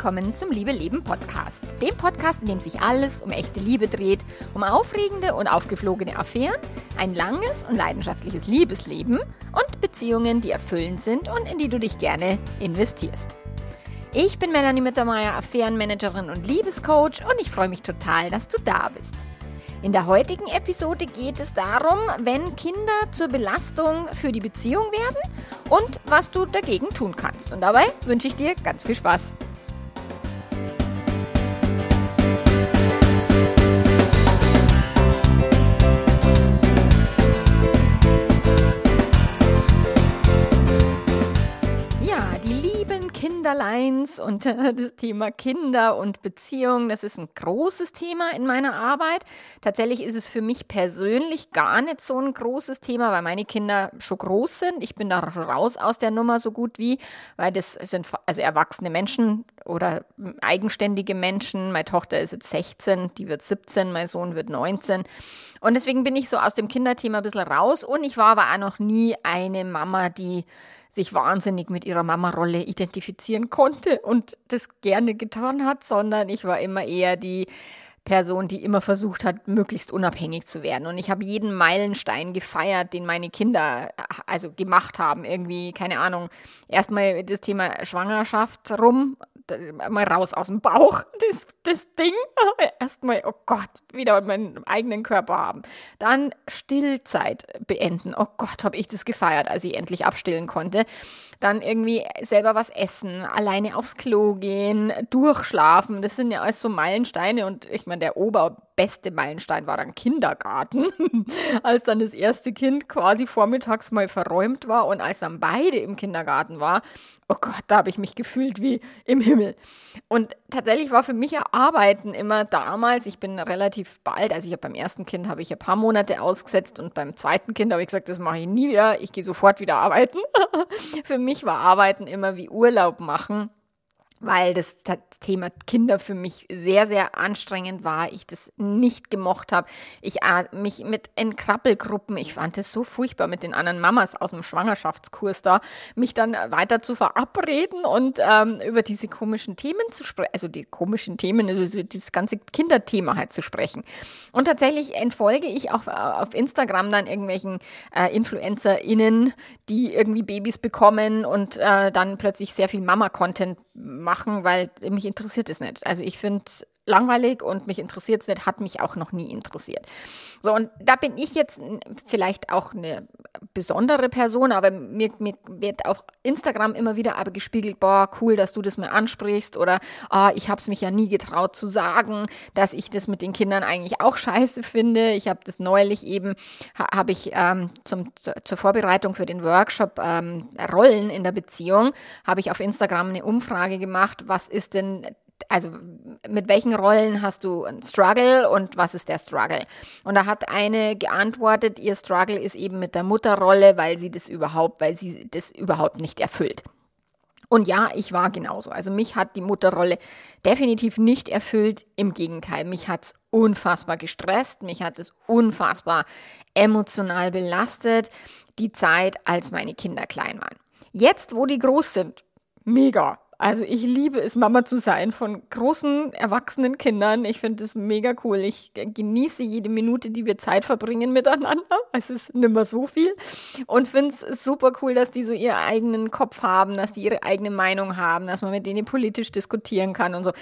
willkommen zum Liebe Leben Podcast. Dem Podcast, in dem sich alles um echte Liebe dreht, um aufregende und aufgeflogene Affären, ein langes und leidenschaftliches Liebesleben und Beziehungen, die erfüllend sind und in die du dich gerne investierst. Ich bin Melanie Mittermeier, Affärenmanagerin und Liebescoach und ich freue mich total, dass du da bist. In der heutigen Episode geht es darum, wenn Kinder zur Belastung für die Beziehung werden und was du dagegen tun kannst. Und dabei wünsche ich dir ganz viel Spaß. Kinderleins und äh, das Thema Kinder und Beziehung, das ist ein großes Thema in meiner Arbeit. Tatsächlich ist es für mich persönlich gar nicht so ein großes Thema, weil meine Kinder schon groß sind. Ich bin da raus aus der Nummer so gut wie, weil das sind also erwachsene Menschen oder eigenständige Menschen. Meine Tochter ist jetzt 16, die wird 17, mein Sohn wird 19. Und deswegen bin ich so aus dem Kinderthema ein bisschen raus. Und ich war aber auch noch nie eine Mama, die sich wahnsinnig mit ihrer Mama-Rolle identifizieren konnte und das gerne getan hat, sondern ich war immer eher die Person, die immer versucht hat, möglichst unabhängig zu werden. Und ich habe jeden Meilenstein gefeiert, den meine Kinder also gemacht haben. Irgendwie, keine Ahnung, erstmal das Thema Schwangerschaft rum, mal raus aus dem Bauch, das, das Ding. Erstmal, oh Gott, wieder meinen eigenen Körper haben. Dann Stillzeit beenden. Oh Gott, habe ich das gefeiert, als ich endlich abstillen konnte. Dann irgendwie selber was essen, alleine aufs Klo gehen, durchschlafen. Das sind ja alles so Meilensteine. Und ich meine, der oberbeste Meilenstein war dann Kindergarten. als dann das erste Kind quasi vormittags mal verräumt war und als dann beide im Kindergarten war, oh Gott, da habe ich mich gefühlt wie im Himmel. Und tatsächlich war für mich ja Arbeiten immer damals, ich bin relativ bald, also ich habe beim ersten Kind habe ich ein paar Monate ausgesetzt und beim zweiten Kind habe ich gesagt, das mache ich nie wieder, ich gehe sofort wieder arbeiten. für mich war Arbeiten immer wie Urlaub machen weil das Thema Kinder für mich sehr, sehr anstrengend war. Ich das nicht gemocht habe. Ich äh, mich mit Entkrabbelgruppen, ich fand es so furchtbar mit den anderen Mamas aus dem Schwangerschaftskurs da, mich dann weiter zu verabreden und ähm, über diese komischen Themen zu sprechen, also die komischen Themen, also dieses ganze Kinderthema halt zu sprechen. Und tatsächlich entfolge ich auch äh, auf Instagram dann irgendwelchen äh, InfluencerInnen, die irgendwie Babys bekommen und äh, dann plötzlich sehr viel Mama-Content machen weil mich interessiert es nicht. Also ich finde langweilig und mich interessiert es nicht, hat mich auch noch nie interessiert. So, und da bin ich jetzt vielleicht auch eine besondere Person, aber mir, mir wird auf Instagram immer wieder aber gespiegelt, boah, cool, dass du das mal ansprichst oder oh, ich habe es mich ja nie getraut zu sagen, dass ich das mit den Kindern eigentlich auch scheiße finde. Ich habe das neulich eben, ha, habe ich ähm, zum, zur Vorbereitung für den Workshop ähm, Rollen in der Beziehung, habe ich auf Instagram eine Umfrage gemacht, was ist denn also mit welchen Rollen hast du einen Struggle und was ist der Struggle? Und da hat eine geantwortet, ihr Struggle ist eben mit der Mutterrolle, weil sie das überhaupt, weil sie das überhaupt nicht erfüllt. Und ja, ich war genauso. Also mich hat die Mutterrolle definitiv nicht erfüllt. Im Gegenteil, mich hat es unfassbar gestresst, mich hat es unfassbar emotional belastet, die Zeit, als meine Kinder klein waren. Jetzt, wo die groß sind, mega. Also ich liebe es, Mama zu sein von großen, erwachsenen Kindern. Ich finde es mega cool. Ich genieße jede Minute, die wir Zeit verbringen miteinander. Es ist nimmer so viel. Und finde es super cool, dass die so ihren eigenen Kopf haben, dass die ihre eigene Meinung haben, dass man mit denen politisch diskutieren kann und so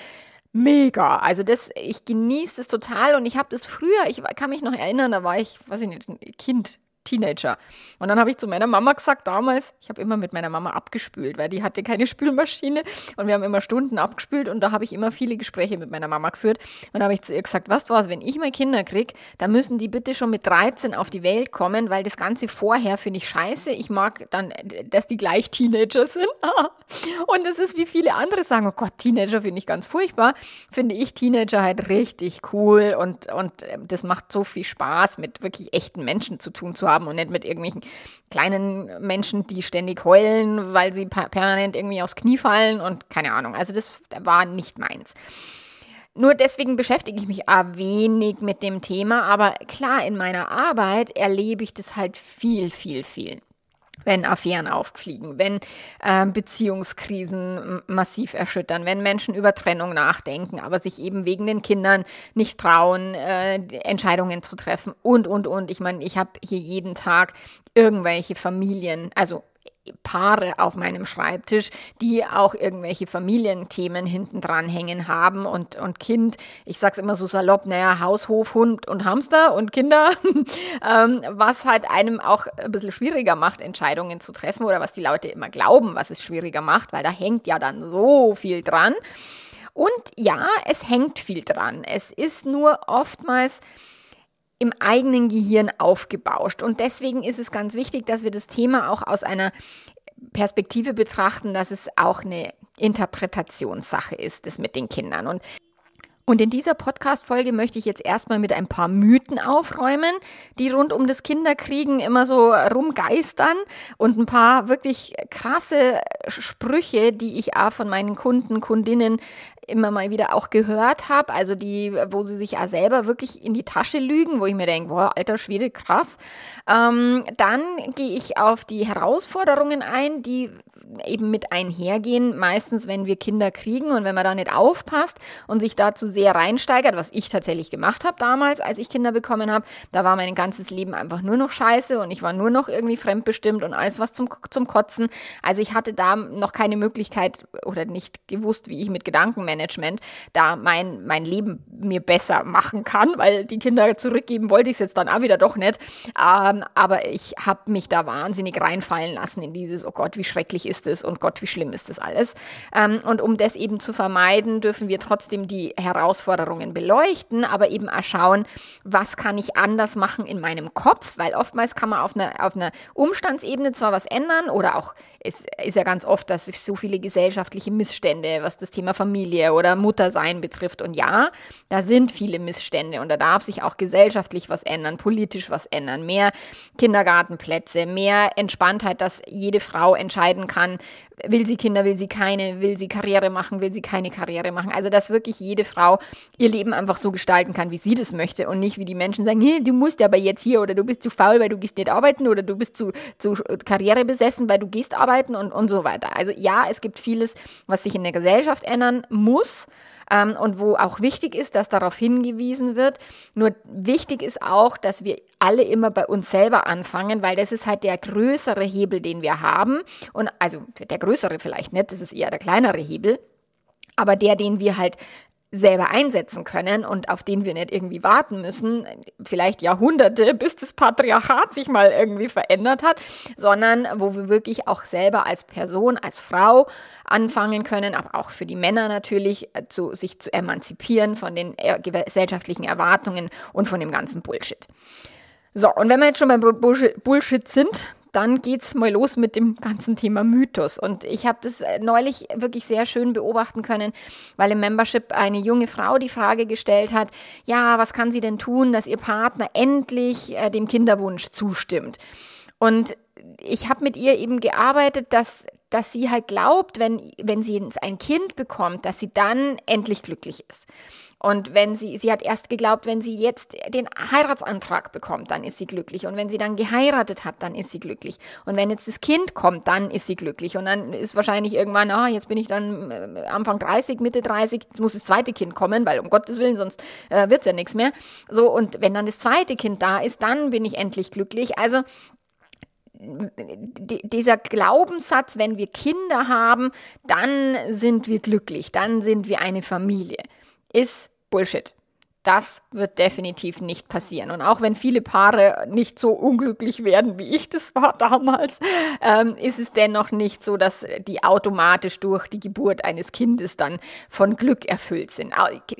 mega. Also das, ich genieße das total und ich habe das früher, ich kann mich noch erinnern, da war ich, weiß ich nicht, Kind, Teenager. Und dann habe ich zu meiner Mama gesagt, damals, ich habe immer mit meiner Mama abgespült, weil die hatte keine Spülmaschine und wir haben immer Stunden abgespült und da habe ich immer viele Gespräche mit meiner Mama geführt. Und da habe ich zu ihr gesagt, weißt du was, wenn ich mal Kinder kriege, dann müssen die bitte schon mit 13 auf die Welt kommen, weil das Ganze vorher finde ich scheiße. Ich mag dann, dass die gleich Teenager sind. und es ist wie viele andere sagen, oh Gott, Teenager finde ich ganz furchtbar. Finde ich Teenager halt richtig cool und, und ähm, das macht so viel Spaß, mit wirklich echten Menschen zu tun zu haben haben und nicht mit irgendwelchen kleinen Menschen, die ständig heulen, weil sie permanent irgendwie aufs Knie fallen und keine Ahnung. Also das war nicht meins. Nur deswegen beschäftige ich mich wenig mit dem Thema, aber klar, in meiner Arbeit erlebe ich das halt viel, viel, viel. Wenn Affären auffliegen, wenn äh, Beziehungskrisen massiv erschüttern, wenn Menschen über Trennung nachdenken, aber sich eben wegen den Kindern nicht trauen, äh, Entscheidungen zu treffen und, und, und. Ich meine, ich habe hier jeden Tag irgendwelche Familien, also Paare auf meinem Schreibtisch, die auch irgendwelche Familienthemen hinten dran hängen haben und, und Kind, ich sag's immer so salopp, naja, Haus, Hof, Hund und Hamster und Kinder, ähm, was halt einem auch ein bisschen schwieriger macht, Entscheidungen zu treffen oder was die Leute immer glauben, was es schwieriger macht, weil da hängt ja dann so viel dran. Und ja, es hängt viel dran. Es ist nur oftmals im eigenen Gehirn aufgebauscht. Und deswegen ist es ganz wichtig, dass wir das Thema auch aus einer Perspektive betrachten, dass es auch eine Interpretationssache ist, das mit den Kindern. Und und in dieser Podcast-Folge möchte ich jetzt erstmal mit ein paar Mythen aufräumen, die rund um das Kinderkriegen immer so rumgeistern und ein paar wirklich krasse Sprüche, die ich auch von meinen Kunden, Kundinnen immer mal wieder auch gehört habe, also die, wo sie sich auch selber wirklich in die Tasche lügen, wo ich mir denke, boah, alter Schwede, krass. Ähm, dann gehe ich auf die Herausforderungen ein, die eben mit einhergehen, meistens wenn wir Kinder kriegen und wenn man da nicht aufpasst und sich dazu sehr reinsteigert, was ich tatsächlich gemacht habe damals, als ich Kinder bekommen habe, da war mein ganzes Leben einfach nur noch scheiße und ich war nur noch irgendwie fremdbestimmt und alles was zum, zum Kotzen. Also ich hatte da noch keine Möglichkeit oder nicht gewusst, wie ich mit Gedankenmanagement da mein, mein Leben mir besser machen kann, weil die Kinder zurückgeben wollte ich es jetzt dann auch wieder doch nicht. Ähm, aber ich habe mich da wahnsinnig reinfallen lassen in dieses, oh Gott, wie schrecklich ist ist es und Gott, wie schlimm ist das alles. Ähm, und um das eben zu vermeiden, dürfen wir trotzdem die Herausforderungen beleuchten, aber eben auch schauen, was kann ich anders machen in meinem Kopf, weil oftmals kann man auf einer, auf einer Umstandsebene zwar was ändern oder auch, es ist ja ganz oft, dass so viele gesellschaftliche Missstände, was das Thema Familie oder Muttersein betrifft. Und ja, da sind viele Missstände und da darf sich auch gesellschaftlich was ändern, politisch was ändern, mehr Kindergartenplätze, mehr Entspanntheit, dass jede Frau entscheiden kann, kann, will sie Kinder, will sie keine, will sie Karriere machen, will sie keine Karriere machen. Also, dass wirklich jede Frau ihr Leben einfach so gestalten kann, wie sie das möchte und nicht wie die Menschen sagen, hey, du musst aber jetzt hier oder du bist zu faul, weil du gehst nicht arbeiten oder du bist zu, zu Karriere besessen, weil du gehst arbeiten und, und so weiter. Also ja, es gibt vieles, was sich in der Gesellschaft ändern muss ähm, und wo auch wichtig ist, dass darauf hingewiesen wird. Nur wichtig ist auch, dass wir alle immer bei uns selber anfangen, weil das ist halt der größere Hebel, den wir haben. Und also der größere vielleicht nicht, das ist eher der kleinere Hebel. Aber der, den wir halt selber einsetzen können und auf den wir nicht irgendwie warten müssen, vielleicht Jahrhunderte, bis das Patriarchat sich mal irgendwie verändert hat, sondern wo wir wirklich auch selber als Person, als Frau anfangen können, aber auch für die Männer natürlich, äh, zu, sich zu emanzipieren von den äh, gesellschaftlichen Erwartungen und von dem ganzen Bullshit. So, und wenn wir jetzt schon beim Bullshit sind, dann geht's mal los mit dem ganzen Thema Mythos. Und ich habe das äh, neulich wirklich sehr schön beobachten können, weil im Membership eine junge Frau die Frage gestellt hat, ja, was kann sie denn tun, dass ihr Partner endlich äh, dem Kinderwunsch zustimmt? Und ich habe mit ihr eben gearbeitet, dass, dass sie halt glaubt, wenn, wenn sie ein Kind bekommt, dass sie dann endlich glücklich ist. Und wenn sie, sie hat erst geglaubt, wenn sie jetzt den Heiratsantrag bekommt, dann ist sie glücklich. Und wenn sie dann geheiratet hat, dann ist sie glücklich. Und wenn jetzt das Kind kommt, dann ist sie glücklich. Und dann ist wahrscheinlich irgendwann, ah, jetzt bin ich dann äh, Anfang 30, Mitte 30, jetzt muss das zweite Kind kommen, weil um Gottes Willen, sonst äh, wird es ja nichts mehr. So, und wenn dann das zweite Kind da ist, dann bin ich endlich glücklich. Also, dieser Glaubenssatz, wenn wir Kinder haben, dann sind wir glücklich, dann sind wir eine Familie ist Bullshit. Das wird definitiv nicht passieren. Und auch wenn viele Paare nicht so unglücklich werden, wie ich das war damals, ähm, ist es dennoch nicht so, dass die automatisch durch die Geburt eines Kindes dann von Glück erfüllt sind.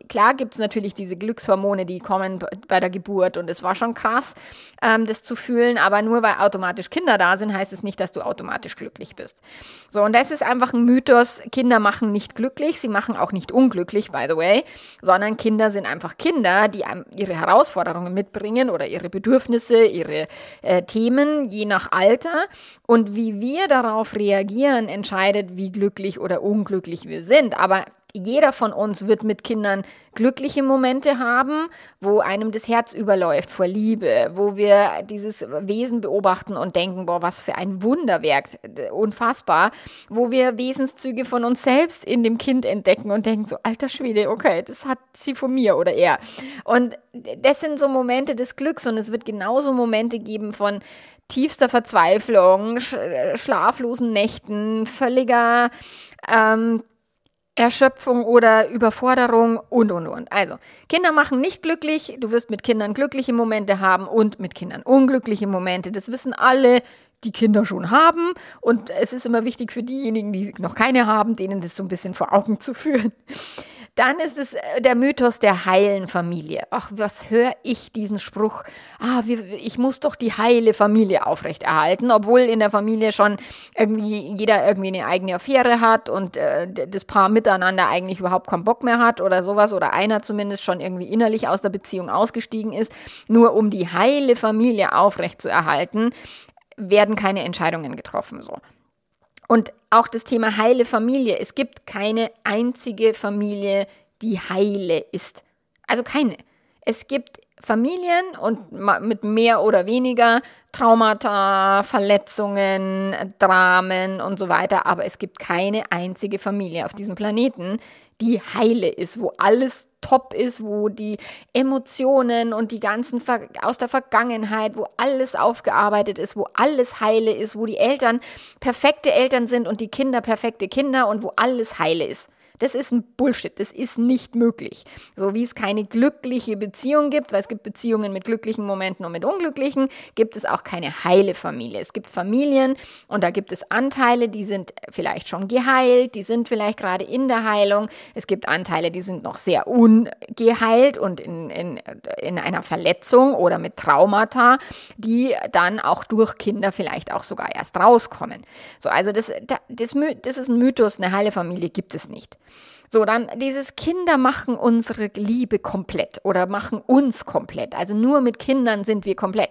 Klar gibt es natürlich diese Glückshormone, die kommen bei der Geburt und es war schon krass, ähm, das zu fühlen, aber nur weil automatisch Kinder da sind, heißt es nicht, dass du automatisch glücklich bist. So, und das ist einfach ein Mythos. Kinder machen nicht glücklich, sie machen auch nicht unglücklich, by the way, sondern Kinder sind einfach Kinder, die ihre Herausforderungen mitbringen oder ihre Bedürfnisse, ihre äh, Themen, je nach Alter. Und wie wir darauf reagieren, entscheidet, wie glücklich oder unglücklich wir sind. Aber jeder von uns wird mit Kindern glückliche Momente haben, wo einem das Herz überläuft vor Liebe, wo wir dieses Wesen beobachten und denken, boah, was für ein Wunderwerk, unfassbar, wo wir Wesenszüge von uns selbst in dem Kind entdecken und denken so, alter Schwede, okay, das hat sie von mir oder er. Und das sind so Momente des Glücks und es wird genauso Momente geben von tiefster Verzweiflung, schlaflosen Nächten, völliger ähm, Erschöpfung oder Überforderung und, und, und. Also, Kinder machen nicht glücklich. Du wirst mit Kindern glückliche Momente haben und mit Kindern unglückliche Momente. Das wissen alle, die Kinder schon haben. Und es ist immer wichtig für diejenigen, die noch keine haben, denen das so ein bisschen vor Augen zu führen. Dann ist es äh, der Mythos der heilen Familie. Ach, was höre ich diesen Spruch? Ah, ich muss doch die heile Familie aufrechterhalten, obwohl in der Familie schon irgendwie jeder irgendwie eine eigene Affäre hat und äh, das Paar miteinander eigentlich überhaupt keinen Bock mehr hat oder sowas oder einer zumindest schon irgendwie innerlich aus der Beziehung ausgestiegen ist. Nur um die heile Familie aufrechtzuerhalten, werden keine Entscheidungen getroffen. So. Und auch das Thema heile Familie. Es gibt keine einzige Familie, die heile ist. Also keine. Es gibt Familien und mit mehr oder weniger Traumata, Verletzungen, Dramen und so weiter, aber es gibt keine einzige Familie auf diesem Planeten, die heile ist, wo alles top ist, wo die Emotionen und die ganzen Ver aus der Vergangenheit, wo alles aufgearbeitet ist, wo alles heile ist, wo die Eltern perfekte Eltern sind und die Kinder perfekte Kinder und wo alles heile ist. Das ist ein Bullshit. Das ist nicht möglich. So wie es keine glückliche Beziehung gibt, weil es gibt Beziehungen mit glücklichen Momenten und mit unglücklichen, gibt es auch keine heile Familie. Es gibt Familien und da gibt es Anteile, die sind vielleicht schon geheilt, die sind vielleicht gerade in der Heilung. Es gibt Anteile, die sind noch sehr ungeheilt und in, in, in einer Verletzung oder mit Traumata, die dann auch durch Kinder vielleicht auch sogar erst rauskommen. So, also das, das, das ist ein Mythos, eine heile Familie gibt es nicht. So, dann dieses Kinder machen unsere Liebe komplett oder machen uns komplett. Also nur mit Kindern sind wir komplett.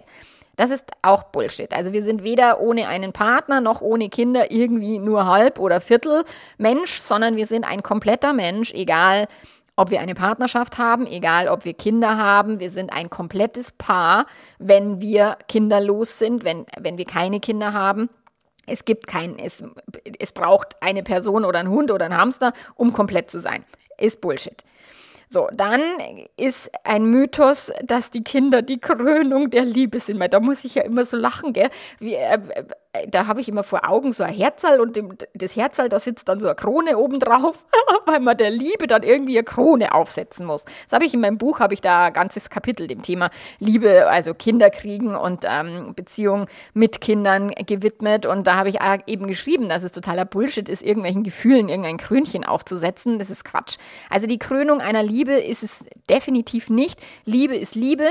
Das ist auch Bullshit. Also wir sind weder ohne einen Partner noch ohne Kinder irgendwie nur halb oder Viertel Mensch, sondern wir sind ein kompletter Mensch, egal ob wir eine Partnerschaft haben, egal ob wir Kinder haben. Wir sind ein komplettes Paar, wenn wir kinderlos sind, wenn, wenn wir keine Kinder haben. Es gibt keinen, es, es braucht eine Person oder ein Hund oder ein Hamster, um komplett zu sein. Ist Bullshit. So, dann ist ein Mythos, dass die Kinder die Krönung der Liebe sind. Da muss ich ja immer so lachen, gell? Wie, äh, da habe ich immer vor Augen so ein Herzal und dem, das Herzal, da sitzt dann so eine Krone obendrauf, weil man der Liebe dann irgendwie eine Krone aufsetzen muss. Das habe ich in meinem Buch, habe ich da ein ganzes Kapitel dem Thema Liebe, also Kinder kriegen und ähm, Beziehung mit Kindern gewidmet und da habe ich eben geschrieben, dass es totaler Bullshit ist, irgendwelchen Gefühlen irgendein Krönchen aufzusetzen. Das ist Quatsch. Also die Krönung einer Liebe ist es definitiv nicht. Liebe ist Liebe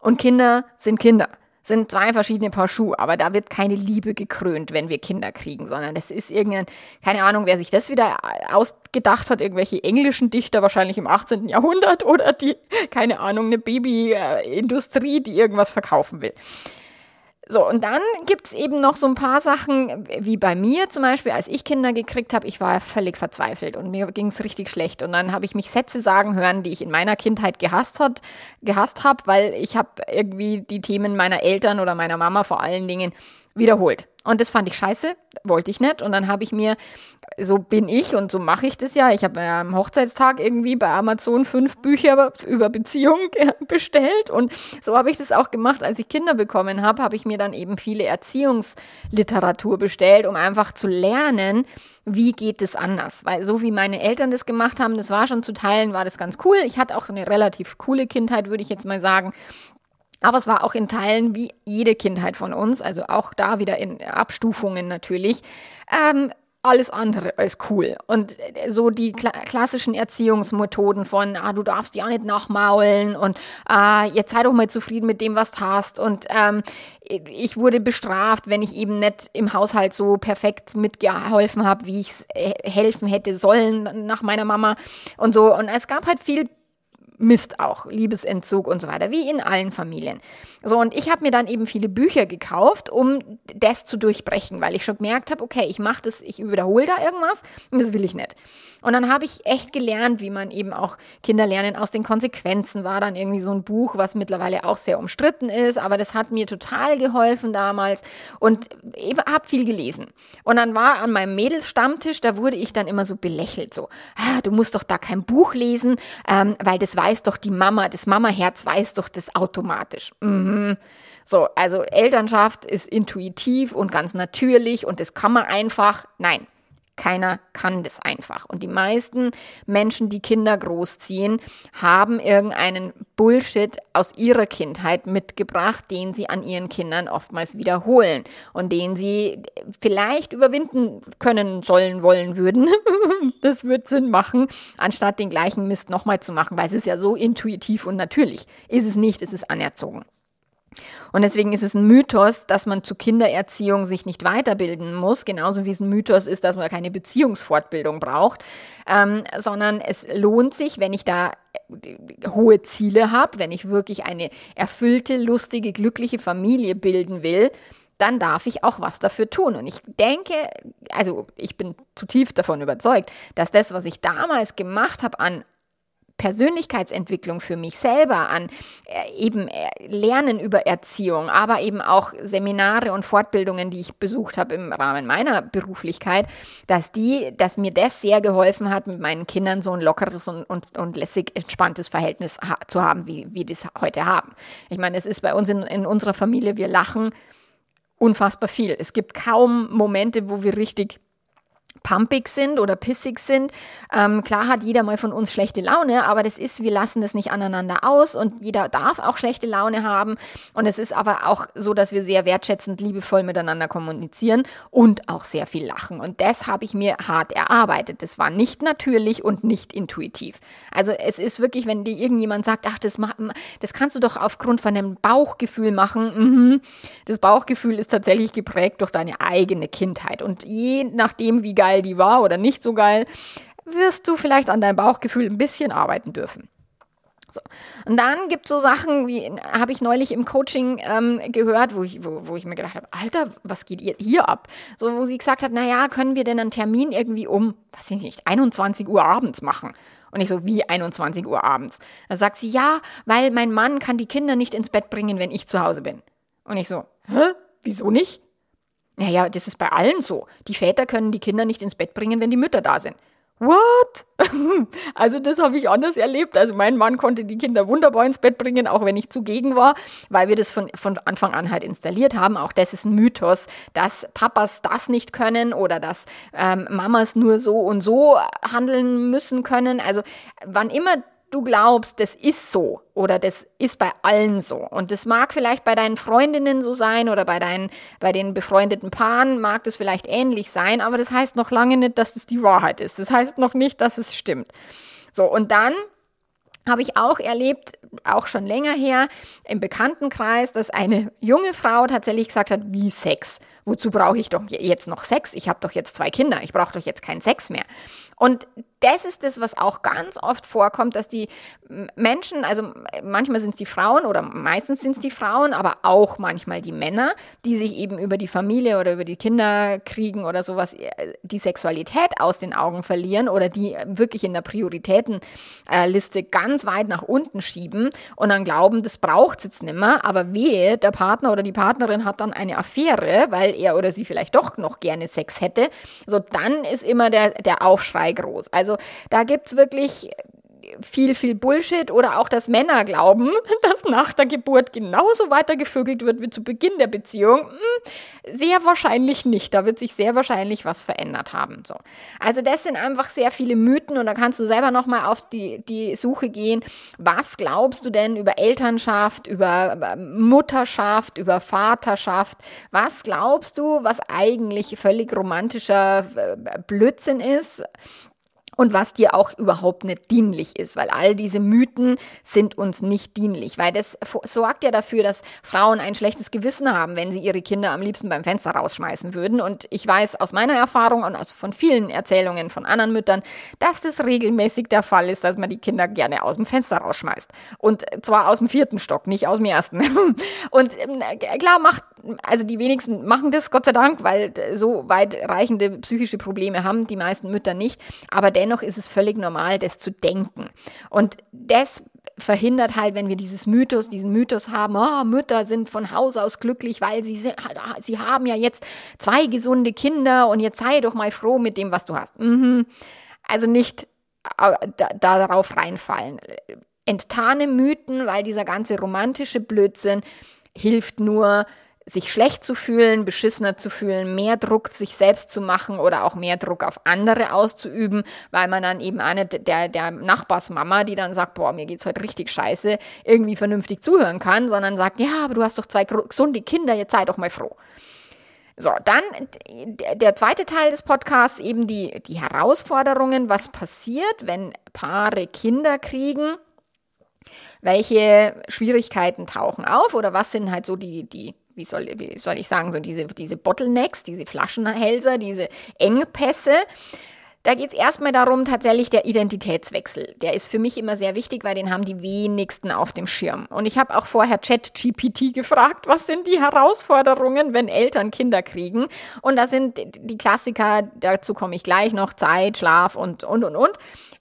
und Kinder sind Kinder sind zwei verschiedene Paar Schuhe, aber da wird keine Liebe gekrönt, wenn wir Kinder kriegen, sondern das ist irgendein, keine Ahnung, wer sich das wieder ausgedacht hat, irgendwelche englischen Dichter wahrscheinlich im 18. Jahrhundert oder die, keine Ahnung, eine Babyindustrie, die irgendwas verkaufen will. So, und dann gibt es eben noch so ein paar Sachen, wie bei mir zum Beispiel, als ich Kinder gekriegt habe, ich war völlig verzweifelt und mir ging es richtig schlecht. Und dann habe ich mich Sätze sagen hören, die ich in meiner Kindheit gehasst, hat, gehasst habe, weil ich habe irgendwie die Themen meiner Eltern oder meiner Mama vor allen Dingen wiederholt. Und das fand ich scheiße, wollte ich nicht. Und dann habe ich mir, so bin ich und so mache ich das ja. Ich habe am Hochzeitstag irgendwie bei Amazon fünf Bücher über Beziehung bestellt. Und so habe ich das auch gemacht. Als ich Kinder bekommen habe, habe ich mir dann eben viele Erziehungsliteratur bestellt, um einfach zu lernen, wie geht es anders. Weil so wie meine Eltern das gemacht haben, das war schon zu teilen, war das ganz cool. Ich hatte auch eine relativ coole Kindheit, würde ich jetzt mal sagen. Aber es war auch in Teilen wie jede Kindheit von uns, also auch da wieder in Abstufungen natürlich, ähm, alles andere als cool. Und so die kla klassischen Erziehungsmethoden von, ah, du darfst ja nicht nachmaulen und ah, jetzt sei doch mal zufrieden mit dem, was du hast. Und ähm, ich wurde bestraft, wenn ich eben nicht im Haushalt so perfekt mitgeholfen habe, wie ich äh, helfen hätte sollen nach meiner Mama und so. Und es gab halt viel Mist auch, Liebesentzug und so weiter, wie in allen Familien. So, und ich habe mir dann eben viele Bücher gekauft, um das zu durchbrechen, weil ich schon gemerkt habe, okay, ich mache das, ich wiederhole da irgendwas und das will ich nicht. Und dann habe ich echt gelernt, wie man eben auch Kinder lernen aus den Konsequenzen, war dann irgendwie so ein Buch, was mittlerweile auch sehr umstritten ist, aber das hat mir total geholfen damals und habe viel gelesen. Und dann war an meinem Mädelsstammtisch, da wurde ich dann immer so belächelt, so, ah, du musst doch da kein Buch lesen, ähm, weil das weiß doch die Mama, das Mamaherz weiß doch das automatisch. Mhm. So, also Elternschaft ist intuitiv und ganz natürlich und das kann man einfach. Nein, keiner kann das einfach. Und die meisten Menschen, die Kinder großziehen, haben irgendeinen Bullshit aus ihrer Kindheit mitgebracht, den sie an ihren Kindern oftmals wiederholen und den sie vielleicht überwinden können, sollen, wollen würden. das wird Sinn machen, anstatt den gleichen Mist nochmal zu machen, weil es ist ja so intuitiv und natürlich. Ist es nicht, es ist anerzogen. Und deswegen ist es ein Mythos, dass man zur Kindererziehung sich nicht weiterbilden muss, genauso wie es ein Mythos ist, dass man keine Beziehungsfortbildung braucht, ähm, sondern es lohnt sich, wenn ich da äh, hohe Ziele habe, wenn ich wirklich eine erfüllte, lustige, glückliche Familie bilden will, dann darf ich auch was dafür tun. Und ich denke, also ich bin zutiefst davon überzeugt, dass das, was ich damals gemacht habe an Persönlichkeitsentwicklung für mich selber, an äh, eben äh, Lernen über Erziehung, aber eben auch Seminare und Fortbildungen, die ich besucht habe im Rahmen meiner Beruflichkeit, dass die, dass mir das sehr geholfen hat, mit meinen Kindern so ein lockeres und, und, und lässig entspanntes Verhältnis ha zu haben, wie wir das heute haben. Ich meine, es ist bei uns in, in unserer Familie, wir lachen unfassbar viel. Es gibt kaum Momente, wo wir richtig pumpig sind oder pissig sind. Ähm, klar hat jeder mal von uns schlechte Laune, aber das ist, wir lassen das nicht aneinander aus und jeder darf auch schlechte Laune haben. Und es ist aber auch so, dass wir sehr wertschätzend, liebevoll miteinander kommunizieren und auch sehr viel lachen. Und das habe ich mir hart erarbeitet. Das war nicht natürlich und nicht intuitiv. Also es ist wirklich, wenn dir irgendjemand sagt, ach, das, das kannst du doch aufgrund von einem Bauchgefühl machen. Mhm. Das Bauchgefühl ist tatsächlich geprägt durch deine eigene Kindheit. Und je nachdem, wie geil die war oder nicht so geil, wirst du vielleicht an deinem Bauchgefühl ein bisschen arbeiten dürfen. So. Und dann gibt es so Sachen, wie habe ich neulich im Coaching ähm, gehört, wo ich, wo, wo ich mir gedacht habe, Alter, was geht ihr hier ab? So, wo sie gesagt hat, naja, können wir denn einen Termin irgendwie um, weiß ich nicht, 21 Uhr abends machen? Und ich so, wie 21 Uhr abends? Da sagt sie, ja, weil mein Mann kann die Kinder nicht ins Bett bringen, wenn ich zu Hause bin. Und ich so, hä? Wieso nicht? Naja, das ist bei allen so. Die Väter können die Kinder nicht ins Bett bringen, wenn die Mütter da sind. What? also das habe ich anders erlebt. Also mein Mann konnte die Kinder wunderbar ins Bett bringen, auch wenn ich zugegen war, weil wir das von, von Anfang an halt installiert haben. Auch das ist ein Mythos, dass Papas das nicht können oder dass ähm, Mamas nur so und so handeln müssen können. Also wann immer du glaubst, das ist so oder das ist bei allen so. Und das mag vielleicht bei deinen Freundinnen so sein oder bei, deinen, bei den befreundeten Paaren mag das vielleicht ähnlich sein, aber das heißt noch lange nicht, dass es die Wahrheit ist. Das heißt noch nicht, dass es stimmt. So, und dann habe ich auch erlebt, auch schon länger her, im Bekanntenkreis, dass eine junge Frau tatsächlich gesagt hat, wie Sex. Wozu brauche ich doch jetzt noch Sex? Ich habe doch jetzt zwei Kinder, ich brauche doch jetzt keinen Sex mehr. Und das ist das, was auch ganz oft vorkommt, dass die Menschen, also manchmal sind es die Frauen oder meistens sind es die Frauen, aber auch manchmal die Männer, die sich eben über die Familie oder über die Kinder kriegen oder sowas, äh, die Sexualität aus den Augen verlieren oder die wirklich in der Prioritätenliste ganz weit nach unten schieben und dann glauben, das braucht es jetzt nicht mehr, aber wehe, der Partner oder die Partnerin hat dann eine Affäre, weil er oder sie vielleicht doch noch gerne Sex hätte, so dann ist immer der, der Aufschrei groß. Also da gibt es wirklich viel, viel Bullshit oder auch, dass Männer glauben, dass nach der Geburt genauso weitergevögelt wird wie zu Beginn der Beziehung. Hm, sehr wahrscheinlich nicht. Da wird sich sehr wahrscheinlich was verändert haben. So. Also das sind einfach sehr viele Mythen und da kannst du selber nochmal auf die, die Suche gehen. Was glaubst du denn über Elternschaft, über Mutterschaft, über Vaterschaft? Was glaubst du, was eigentlich völlig romantischer äh, Blödsinn ist? Und was dir auch überhaupt nicht dienlich ist, weil all diese Mythen sind uns nicht dienlich, weil das sorgt ja dafür, dass Frauen ein schlechtes Gewissen haben, wenn sie ihre Kinder am liebsten beim Fenster rausschmeißen würden. Und ich weiß aus meiner Erfahrung und aus von vielen Erzählungen von anderen Müttern, dass das regelmäßig der Fall ist, dass man die Kinder gerne aus dem Fenster rausschmeißt. Und zwar aus dem vierten Stock, nicht aus dem ersten. Und ähm, klar macht, also die wenigsten machen das, Gott sei Dank, weil so weit reichende psychische Probleme haben die meisten Mütter nicht. Aber dennoch ist es völlig normal, das zu denken. Und das verhindert halt, wenn wir dieses Mythos, diesen Mythos haben, oh, Mütter sind von Haus aus glücklich, weil sie, sie haben ja jetzt zwei gesunde Kinder und jetzt sei doch mal froh mit dem, was du hast. Mhm. Also nicht da, darauf reinfallen. Enttarne Mythen, weil dieser ganze romantische Blödsinn hilft nur, sich schlecht zu fühlen, beschissener zu fühlen, mehr Druck sich selbst zu machen oder auch mehr Druck auf andere auszuüben, weil man dann eben eine der, der Nachbarsmama, die dann sagt, boah, mir geht's heute richtig scheiße, irgendwie vernünftig zuhören kann, sondern sagt, ja, aber du hast doch zwei gesunde Kinder, jetzt sei doch mal froh. So, dann der zweite Teil des Podcasts, eben die, die Herausforderungen, was passiert, wenn Paare Kinder kriegen, welche Schwierigkeiten tauchen auf oder was sind halt so die, die wie soll, wie soll ich sagen, so diese, diese Bottlenecks, diese Flaschenhälser, diese Engpässe. Da geht es erstmal darum, tatsächlich der Identitätswechsel. Der ist für mich immer sehr wichtig, weil den haben die wenigsten auf dem Schirm. Und ich habe auch vorher ChatGPT gefragt, was sind die Herausforderungen, wenn Eltern Kinder kriegen? Und da sind die Klassiker, dazu komme ich gleich noch, Zeit, Schlaf und, und, und, und.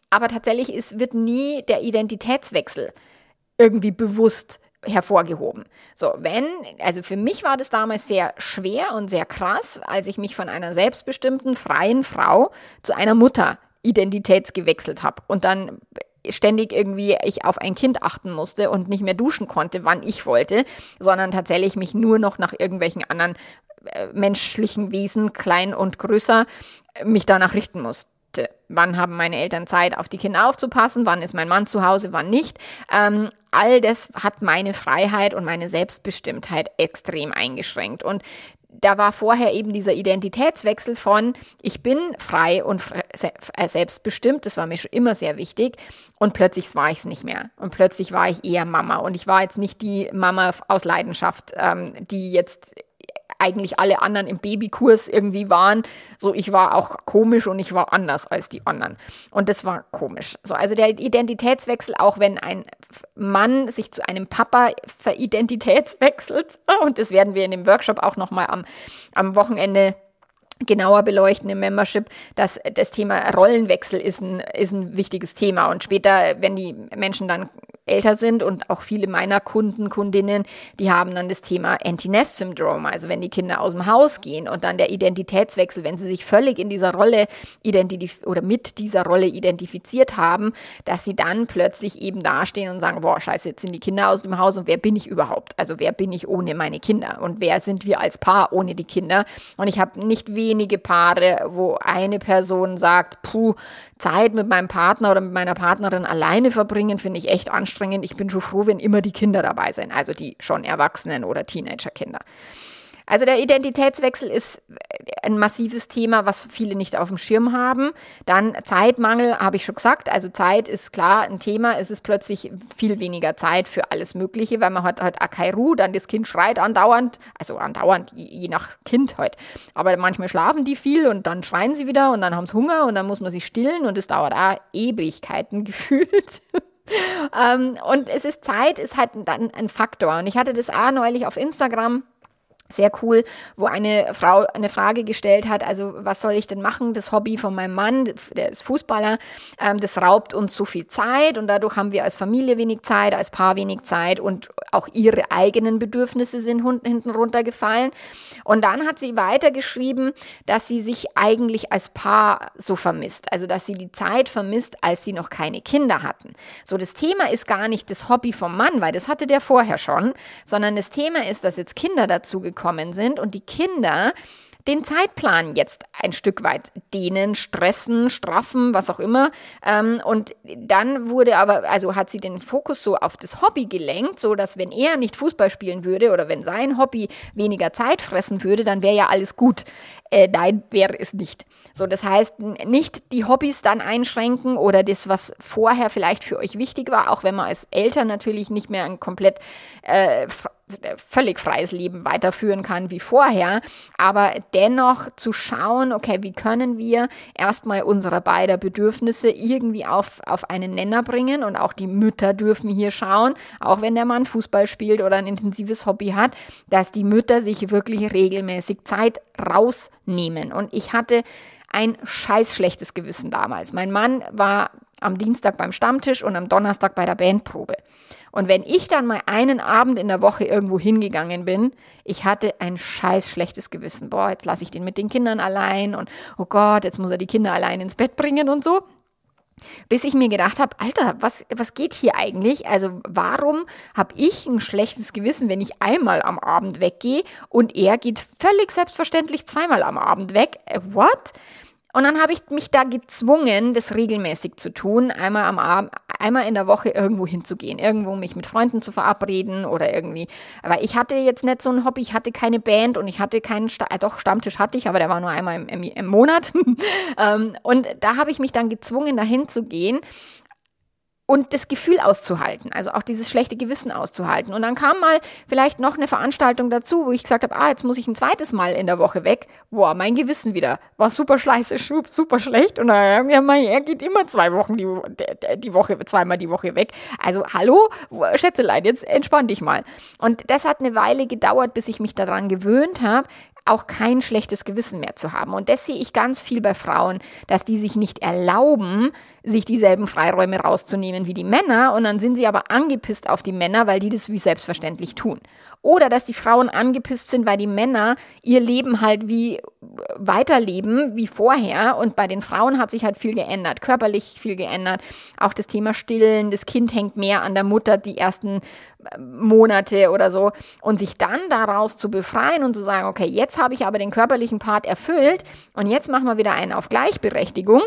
Aber tatsächlich ist, wird nie der Identitätswechsel irgendwie bewusst hervorgehoben. So, wenn, also für mich war das damals sehr schwer und sehr krass, als ich mich von einer selbstbestimmten, freien Frau zu einer Mutter identitätsgewechselt habe und dann ständig irgendwie ich auf ein Kind achten musste und nicht mehr duschen konnte, wann ich wollte, sondern tatsächlich mich nur noch nach irgendwelchen anderen äh, menschlichen Wesen, klein und größer, mich danach richten musste wann haben meine Eltern Zeit, auf die Kinder aufzupassen, wann ist mein Mann zu Hause, wann nicht. Ähm, all das hat meine Freiheit und meine Selbstbestimmtheit extrem eingeschränkt. Und da war vorher eben dieser Identitätswechsel von, ich bin frei und äh, selbstbestimmt, das war mir schon immer sehr wichtig, und plötzlich war ich es nicht mehr. Und plötzlich war ich eher Mama. Und ich war jetzt nicht die Mama aus Leidenschaft, ähm, die jetzt eigentlich alle anderen im Babykurs irgendwie waren. So, ich war auch komisch und ich war anders als die anderen. Und das war komisch. So, also der Identitätswechsel, auch wenn ein Mann sich zu einem Papa veridentitätswechselt, und das werden wir in dem Workshop auch nochmal am, am Wochenende genauer beleuchten im Membership, dass das Thema Rollenwechsel ist ein, ist ein wichtiges Thema. Und später, wenn die Menschen dann älter sind und auch viele meiner Kunden, Kundinnen, die haben dann das Thema Empty-Nest-Syndrom, also wenn die Kinder aus dem Haus gehen und dann der Identitätswechsel, wenn sie sich völlig in dieser Rolle oder mit dieser Rolle identifiziert haben, dass sie dann plötzlich eben dastehen und sagen, boah, scheiße, jetzt sind die Kinder aus dem Haus und wer bin ich überhaupt? Also wer bin ich ohne meine Kinder? Und wer sind wir als Paar ohne die Kinder? Und ich habe nicht wenige Paare, wo eine Person sagt, puh, Zeit mit meinem Partner oder mit meiner Partnerin alleine verbringen, finde ich echt anstrengend anstrengend. Ich bin schon froh, wenn immer die Kinder dabei sind, also die schon Erwachsenen oder Teenagerkinder. Also der Identitätswechsel ist ein massives Thema, was viele nicht auf dem Schirm haben. Dann Zeitmangel, habe ich schon gesagt. Also Zeit ist klar ein Thema. Es ist plötzlich viel weniger Zeit für alles Mögliche, weil man hat halt Akairu, dann das Kind schreit andauernd, also andauernd, je nach Kind halt. Aber manchmal schlafen die viel und dann schreien sie wieder und dann haben sie Hunger und dann muss man sie stillen und es dauert auch Ewigkeiten gefühlt. Ähm, und es ist Zeit, ist halt dann ein Faktor. Und ich hatte das auch neulich auf Instagram sehr cool, wo eine Frau eine Frage gestellt hat, also was soll ich denn machen? Das Hobby von meinem Mann, der ist Fußballer, ähm, das raubt uns so viel Zeit und dadurch haben wir als Familie wenig Zeit, als Paar wenig Zeit und auch ihre eigenen Bedürfnisse sind hinten runtergefallen. Und dann hat sie weitergeschrieben, dass sie sich eigentlich als Paar so vermisst, also dass sie die Zeit vermisst, als sie noch keine Kinder hatten. So, das Thema ist gar nicht das Hobby vom Mann, weil das hatte der vorher schon, sondern das Thema ist, dass jetzt Kinder dazu gekommen sind und die Kinder den Zeitplan jetzt ein Stück weit dehnen, stressen, straffen, was auch immer. Ähm, und dann wurde aber, also hat sie den Fokus so auf das Hobby gelenkt, so dass wenn er nicht Fußball spielen würde oder wenn sein Hobby weniger Zeit fressen würde, dann wäre ja alles gut. Äh, nein, wäre es nicht. So, das heißt, nicht die Hobbys dann einschränken oder das, was vorher vielleicht für euch wichtig war, auch wenn man als Eltern natürlich nicht mehr ein komplett äh, völlig freies Leben weiterführen kann wie vorher, aber dennoch zu schauen, okay, wie können wir erstmal unsere beider Bedürfnisse irgendwie auf, auf einen Nenner bringen und auch die Mütter dürfen hier schauen, auch wenn der Mann Fußball spielt oder ein intensives Hobby hat, dass die Mütter sich wirklich regelmäßig Zeit rausnehmen. Und ich hatte ein scheiß schlechtes Gewissen damals. Mein Mann war am Dienstag beim Stammtisch und am Donnerstag bei der Bandprobe. Und wenn ich dann mal einen Abend in der Woche irgendwo hingegangen bin, ich hatte ein scheiß schlechtes Gewissen. Boah, jetzt lasse ich den mit den Kindern allein und oh Gott, jetzt muss er die Kinder allein ins Bett bringen und so. Bis ich mir gedacht habe, Alter, was, was geht hier eigentlich? Also warum habe ich ein schlechtes Gewissen, wenn ich einmal am Abend weggehe und er geht völlig selbstverständlich zweimal am Abend weg? Äh, what? Und dann habe ich mich da gezwungen, das regelmäßig zu tun, einmal am Abend, einmal in der Woche irgendwo hinzugehen, irgendwo mich mit Freunden zu verabreden oder irgendwie. Aber ich hatte jetzt nicht so ein Hobby, ich hatte keine Band und ich hatte keinen, Sta äh, doch Stammtisch hatte ich, aber der war nur einmal im, im, im Monat. ähm, und da habe ich mich dann gezwungen, dahin zu gehen und das Gefühl auszuhalten, also auch dieses schlechte Gewissen auszuhalten. Und dann kam mal vielleicht noch eine Veranstaltung dazu, wo ich gesagt habe, ah, jetzt muss ich ein zweites Mal in der Woche weg. Boah, mein Gewissen wieder war super scheiße, super schlecht. Und dann, ja, mein, er geht immer zwei Wochen die, die Woche, zweimal die Woche weg. Also hallo, Schätzelein, jetzt entspann dich mal. Und das hat eine Weile gedauert, bis ich mich daran gewöhnt habe, auch kein schlechtes Gewissen mehr zu haben. Und das sehe ich ganz viel bei Frauen, dass die sich nicht erlauben, sich dieselben Freiräume rauszunehmen wie die Männer und dann sind sie aber angepisst auf die Männer, weil die das wie selbstverständlich tun. Oder dass die Frauen angepisst sind, weil die Männer ihr Leben halt wie weiterleben wie vorher und bei den Frauen hat sich halt viel geändert, körperlich viel geändert. Auch das Thema Stillen, das Kind hängt mehr an der Mutter die ersten äh, Monate oder so und sich dann daraus zu befreien und zu sagen, okay, jetzt habe ich aber den körperlichen Part erfüllt und jetzt machen wir wieder einen auf Gleichberechtigung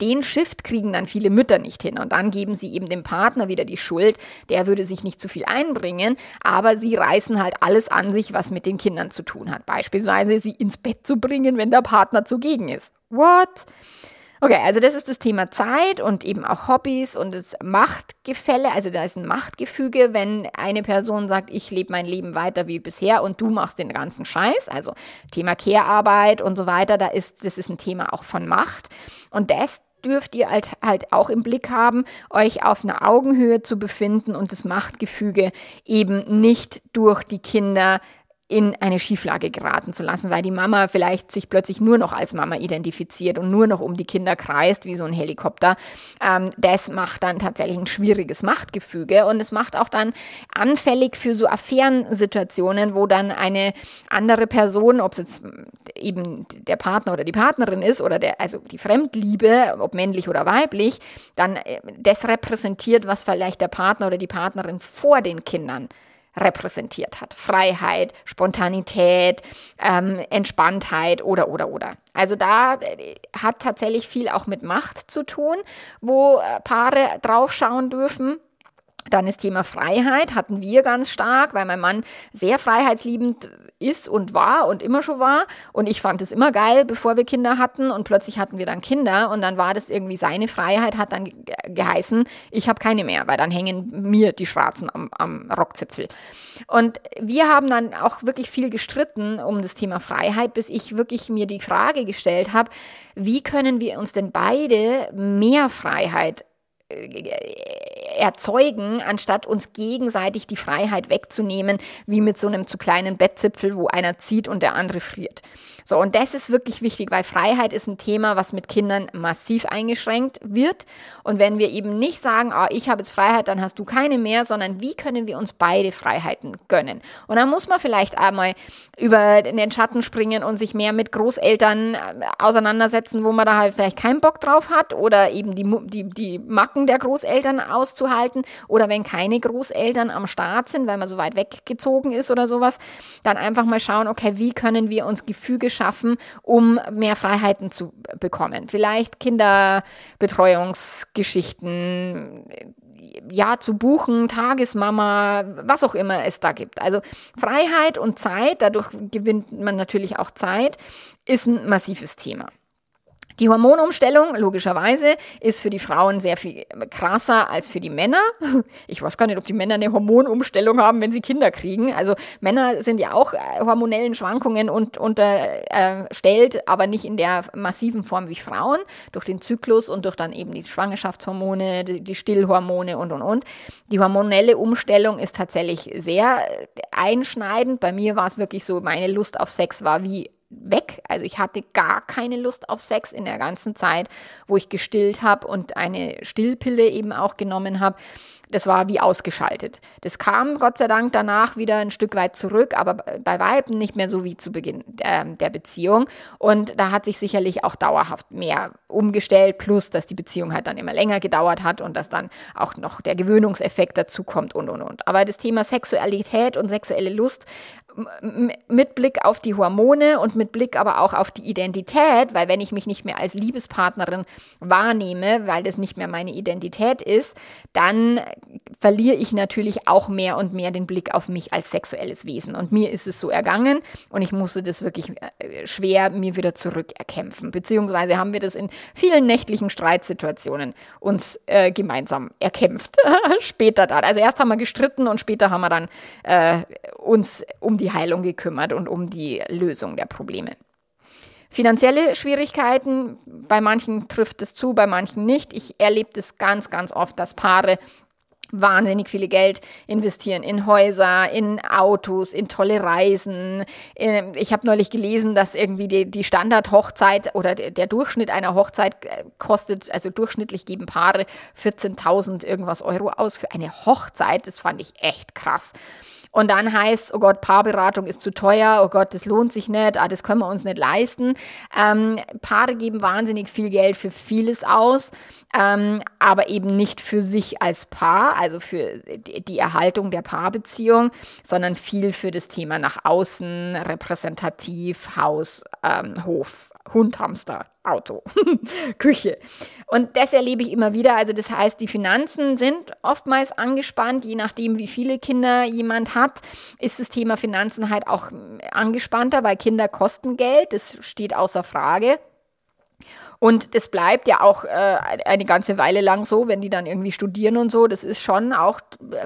den Shift kriegen dann viele Mütter nicht hin und dann geben sie eben dem Partner wieder die Schuld, der würde sich nicht zu viel einbringen, aber sie reißen halt alles an sich, was mit den Kindern zu tun hat. Beispielsweise sie ins Bett zu bringen, wenn der Partner zugegen ist. What? Okay, also das ist das Thema Zeit und eben auch Hobbys und das Machtgefälle. Also da ist ein Machtgefüge, wenn eine Person sagt, ich lebe mein Leben weiter wie bisher und du machst den ganzen Scheiß. Also Thema Care-Arbeit und so weiter, da ist, das ist ein Thema auch von Macht. Und das dürft ihr halt, halt auch im Blick haben, euch auf einer Augenhöhe zu befinden und das Machtgefüge eben nicht durch die Kinder in eine Schieflage geraten zu lassen, weil die Mama vielleicht sich plötzlich nur noch als Mama identifiziert und nur noch um die Kinder kreist, wie so ein Helikopter. Ähm, das macht dann tatsächlich ein schwieriges Machtgefüge und es macht auch dann anfällig für so Affärensituationen, wo dann eine andere Person, ob es jetzt eben der Partner oder die Partnerin ist oder der, also die Fremdliebe, ob männlich oder weiblich, dann äh, das repräsentiert, was vielleicht der Partner oder die Partnerin vor den Kindern repräsentiert hat. Freiheit, Spontanität, ähm, Entspanntheit oder, oder, oder. Also da äh, hat tatsächlich viel auch mit Macht zu tun, wo äh, Paare draufschauen dürfen. Dann ist Thema Freiheit, hatten wir ganz stark, weil mein Mann sehr freiheitsliebend ist und war und immer schon war. Und ich fand es immer geil, bevor wir Kinder hatten. Und plötzlich hatten wir dann Kinder. Und dann war das irgendwie seine Freiheit, hat dann geheißen, ich habe keine mehr, weil dann hängen mir die Schwarzen am, am Rockzipfel. Und wir haben dann auch wirklich viel gestritten um das Thema Freiheit, bis ich wirklich mir die Frage gestellt habe, wie können wir uns denn beide mehr Freiheit erzeugen, anstatt uns gegenseitig die Freiheit wegzunehmen, wie mit so einem zu kleinen Bettzipfel, wo einer zieht und der andere friert. So, und das ist wirklich wichtig, weil Freiheit ist ein Thema, was mit Kindern massiv eingeschränkt wird. Und wenn wir eben nicht sagen, oh, ich habe jetzt Freiheit, dann hast du keine mehr, sondern wie können wir uns beide Freiheiten gönnen? Und dann muss man vielleicht einmal über den Schatten springen und sich mehr mit Großeltern äh, auseinandersetzen, wo man da halt vielleicht keinen Bock drauf hat oder eben die, die, die mag Hocken der Großeltern auszuhalten oder wenn keine Großeltern am Start sind, weil man so weit weggezogen ist oder sowas, dann einfach mal schauen, okay, wie können wir uns Gefüge schaffen, um mehr Freiheiten zu bekommen. Vielleicht Kinderbetreuungsgeschichten, ja, zu buchen, Tagesmama, was auch immer es da gibt. Also Freiheit und Zeit, dadurch gewinnt man natürlich auch Zeit, ist ein massives Thema. Die Hormonumstellung, logischerweise, ist für die Frauen sehr viel krasser als für die Männer. Ich weiß gar nicht, ob die Männer eine Hormonumstellung haben, wenn sie Kinder kriegen. Also Männer sind ja auch äh, hormonellen Schwankungen und, unterstellt, äh, aber nicht in der massiven Form wie Frauen, durch den Zyklus und durch dann eben die Schwangerschaftshormone, die, die Stillhormone und, und, und. Die hormonelle Umstellung ist tatsächlich sehr einschneidend. Bei mir war es wirklich so, meine Lust auf Sex war wie weg. Also ich hatte gar keine Lust auf Sex in der ganzen Zeit, wo ich gestillt habe und eine Stillpille eben auch genommen habe das war wie ausgeschaltet. Das kam Gott sei Dank danach wieder ein Stück weit zurück, aber bei Weiben nicht mehr so wie zu Beginn äh, der Beziehung. Und da hat sich sicherlich auch dauerhaft mehr umgestellt, plus dass die Beziehung halt dann immer länger gedauert hat und dass dann auch noch der Gewöhnungseffekt dazu kommt und und und. Aber das Thema Sexualität und sexuelle Lust mit Blick auf die Hormone und mit Blick aber auch auf die Identität, weil wenn ich mich nicht mehr als Liebespartnerin wahrnehme, weil das nicht mehr meine Identität ist, dann verliere ich natürlich auch mehr und mehr den Blick auf mich als sexuelles Wesen. Und mir ist es so ergangen und ich musste das wirklich äh, schwer mir wieder zurückerkämpfen. Beziehungsweise haben wir das in vielen nächtlichen Streitsituationen uns äh, gemeinsam erkämpft. später dann. Also erst haben wir gestritten und später haben wir dann äh, uns um die Heilung gekümmert und um die Lösung der Probleme. Finanzielle Schwierigkeiten, bei manchen trifft es zu, bei manchen nicht. Ich erlebe das ganz, ganz oft, dass Paare wahnsinnig viel Geld investieren in Häuser, in Autos, in tolle Reisen. Ähm, ich habe neulich gelesen, dass irgendwie die, die Standardhochzeit oder der Durchschnitt einer Hochzeit äh, kostet, also durchschnittlich geben Paare 14.000 irgendwas Euro aus für eine Hochzeit. Das fand ich echt krass. Und dann heißt, oh Gott, Paarberatung ist zu teuer, oh Gott, das lohnt sich nicht, ah, das können wir uns nicht leisten. Ähm, Paare geben wahnsinnig viel Geld für vieles aus, ähm, aber eben nicht für sich als Paar, also für die Erhaltung der Paarbeziehung, sondern viel für das Thema nach außen, repräsentativ, Haus, ähm, Hof, Hund, Hamster, Auto, Küche. Und das erlebe ich immer wieder. Also das heißt, die Finanzen sind oftmals angespannt, je nachdem, wie viele Kinder jemand hat, ist das Thema Finanzen halt auch angespannter, weil Kinder kosten Geld, das steht außer Frage. Und das bleibt ja auch äh, eine ganze Weile lang so, wenn die dann irgendwie studieren und so. Das ist schon auch,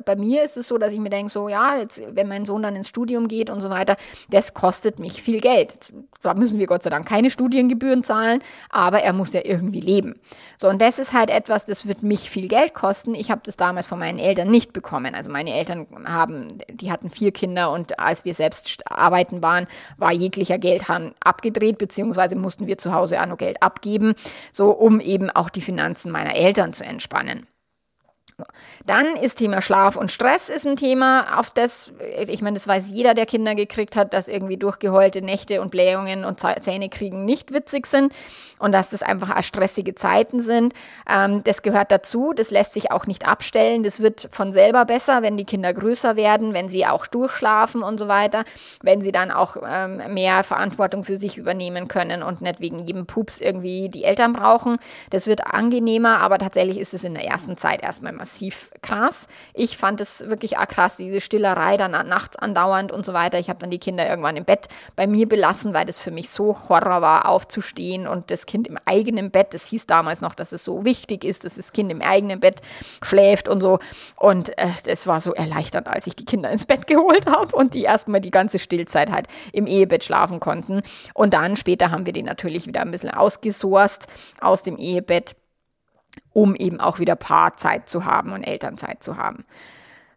bei mir ist es so, dass ich mir denke, so, ja, jetzt, wenn mein Sohn dann ins Studium geht und so weiter, das kostet mich viel Geld. Da müssen wir Gott sei Dank keine Studiengebühren zahlen, aber er muss ja irgendwie leben. So, und das ist halt etwas, das wird mich viel Geld kosten. Ich habe das damals von meinen Eltern nicht bekommen. Also meine Eltern haben, die hatten vier Kinder und als wir selbst arbeiten waren, war jeglicher Geldhahn abgedreht, beziehungsweise mussten wir zu Hause auch noch Geld abgeben so um eben auch die Finanzen meiner Eltern zu entspannen. Dann ist Thema Schlaf und Stress ist ein Thema, auf das, ich meine, das weiß jeder, der Kinder gekriegt hat, dass irgendwie durchgeheulte Nächte und Blähungen und Zähne kriegen nicht witzig sind und dass das einfach stressige Zeiten sind. Ähm, das gehört dazu, das lässt sich auch nicht abstellen. Das wird von selber besser, wenn die Kinder größer werden, wenn sie auch durchschlafen und so weiter, wenn sie dann auch ähm, mehr Verantwortung für sich übernehmen können und nicht wegen jedem Pups irgendwie die Eltern brauchen. Das wird angenehmer, aber tatsächlich ist es in der ersten Zeit erstmal massiv massiv krass. Ich fand es wirklich krass, diese Stillerei dann nachts andauernd und so weiter. Ich habe dann die Kinder irgendwann im Bett bei mir belassen, weil das für mich so Horror war, aufzustehen und das Kind im eigenen Bett. Das hieß damals noch, dass es so wichtig ist, dass das Kind im eigenen Bett schläft und so. Und äh, das war so erleichternd, als ich die Kinder ins Bett geholt habe und die erstmal die ganze Stillzeit halt im Ehebett schlafen konnten. Und dann später haben wir die natürlich wieder ein bisschen ausgesourced aus dem Ehebett um eben auch wieder Paarzeit zu haben und Elternzeit zu haben.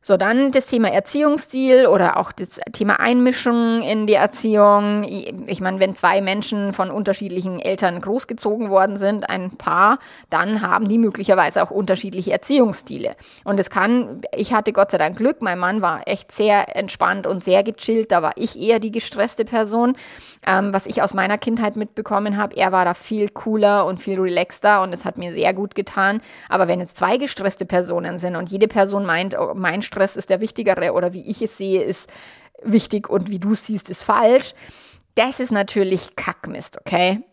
So, dann das Thema Erziehungsstil oder auch das Thema Einmischung in die Erziehung. Ich meine, wenn zwei Menschen von unterschiedlichen Eltern großgezogen worden sind, ein Paar, dann haben die möglicherweise auch unterschiedliche Erziehungsstile. Und es kann, ich hatte Gott sei Dank Glück, mein Mann war echt sehr entspannt und sehr gechillt, da war ich eher die gestresste Person, ähm, was ich aus meiner Kindheit mitbekommen habe. Er war da viel cooler und viel relaxter und es hat mir sehr gut getan. Aber wenn jetzt zwei gestresste Personen sind und jede Person meint, oh, mein Stress ist der wichtigere oder wie ich es sehe, ist wichtig und wie du es siehst, ist falsch. Das ist natürlich Kackmist, okay?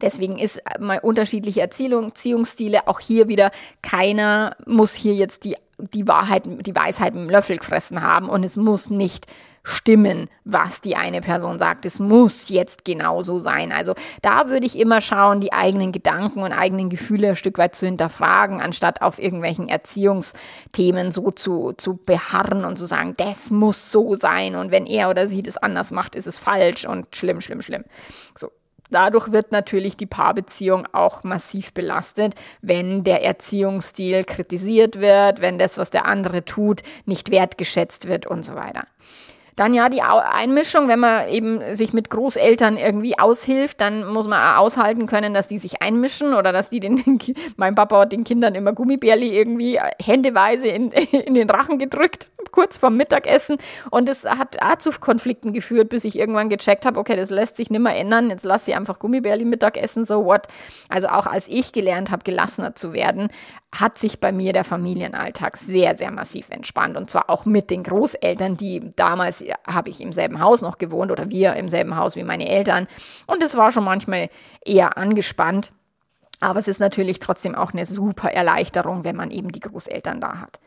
Deswegen ist mal unterschiedliche Erziehungsstile auch hier wieder keiner muss hier jetzt die die Wahrheit, die Weisheit mit dem Löffel gefressen haben und es muss nicht stimmen, was die eine Person sagt. Es muss jetzt genauso sein. Also da würde ich immer schauen, die eigenen Gedanken und eigenen Gefühle ein Stück weit zu hinterfragen, anstatt auf irgendwelchen Erziehungsthemen so zu, zu beharren und zu sagen, das muss so sein und wenn er oder sie das anders macht, ist es falsch und schlimm, schlimm, schlimm. So, Dadurch wird natürlich die Paarbeziehung auch massiv belastet, wenn der Erziehungsstil kritisiert wird, wenn das, was der andere tut, nicht wertgeschätzt wird und so weiter. Dann ja die Einmischung, wenn man eben sich mit Großeltern irgendwie aushilft, dann muss man aushalten können, dass die sich einmischen oder dass die den, mein Papa hat den Kindern immer Gummibärli irgendwie händeweise in, in den Rachen gedrückt, kurz vorm Mittagessen. Und es hat auch zu Konflikten geführt, bis ich irgendwann gecheckt habe, okay, das lässt sich nicht mehr ändern, jetzt lass sie einfach Gummibärli Mittagessen, so what. Also auch als ich gelernt habe, gelassener zu werden, hat sich bei mir der Familienalltag sehr, sehr massiv entspannt. Und zwar auch mit den Großeltern, die damals habe ich im selben Haus noch gewohnt oder wir im selben Haus wie meine Eltern. Und es war schon manchmal eher angespannt. Aber es ist natürlich trotzdem auch eine super Erleichterung, wenn man eben die Großeltern da hat.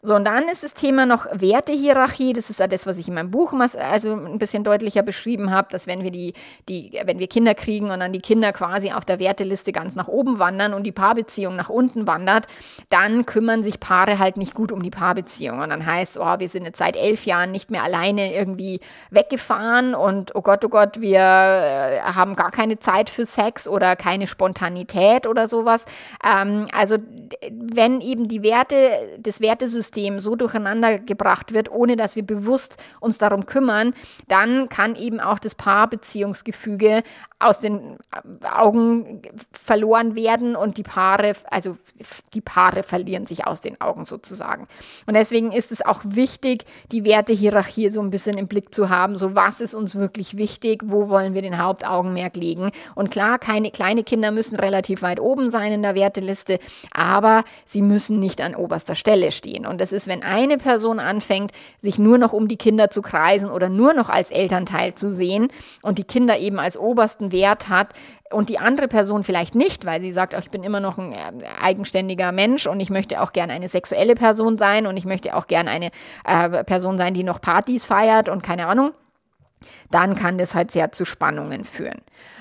So, und dann ist das Thema noch Wertehierarchie. Das ist ja das, was ich in meinem Buch also ein bisschen deutlicher beschrieben habe, dass wenn wir die, die, wenn wir Kinder kriegen und dann die Kinder quasi auf der Werteliste ganz nach oben wandern und die Paarbeziehung nach unten wandert, dann kümmern sich Paare halt nicht gut um die Paarbeziehung. Und dann heißt, oh, wir sind jetzt seit elf Jahren nicht mehr alleine irgendwie weggefahren und oh Gott, oh Gott, wir äh, haben gar keine Zeit für Sex oder keine Spontanität oder sowas. Ähm, also wenn eben die Werte, das Wertesystem System so durcheinander gebracht wird, ohne dass wir bewusst uns darum kümmern, dann kann eben auch das Paarbeziehungsgefüge aus den Augen verloren werden und die Paare, also die Paare verlieren sich aus den Augen sozusagen. Und deswegen ist es auch wichtig, die Wertehierarchie so ein bisschen im Blick zu haben. So, was ist uns wirklich wichtig? Wo wollen wir den Hauptaugenmerk legen? Und klar, keine kleine Kinder müssen relativ weit oben sein in der Werteliste, aber sie müssen nicht an oberster Stelle stehen. Und das ist, wenn eine Person anfängt, sich nur noch um die Kinder zu kreisen oder nur noch als Elternteil zu sehen und die Kinder eben als obersten Wert hat und die andere Person vielleicht nicht, weil sie sagt, oh, ich bin immer noch ein äh, eigenständiger Mensch und ich möchte auch gerne eine sexuelle Person sein und ich möchte auch gerne eine äh, Person sein, die noch Partys feiert und keine Ahnung dann kann das halt sehr zu Spannungen führen.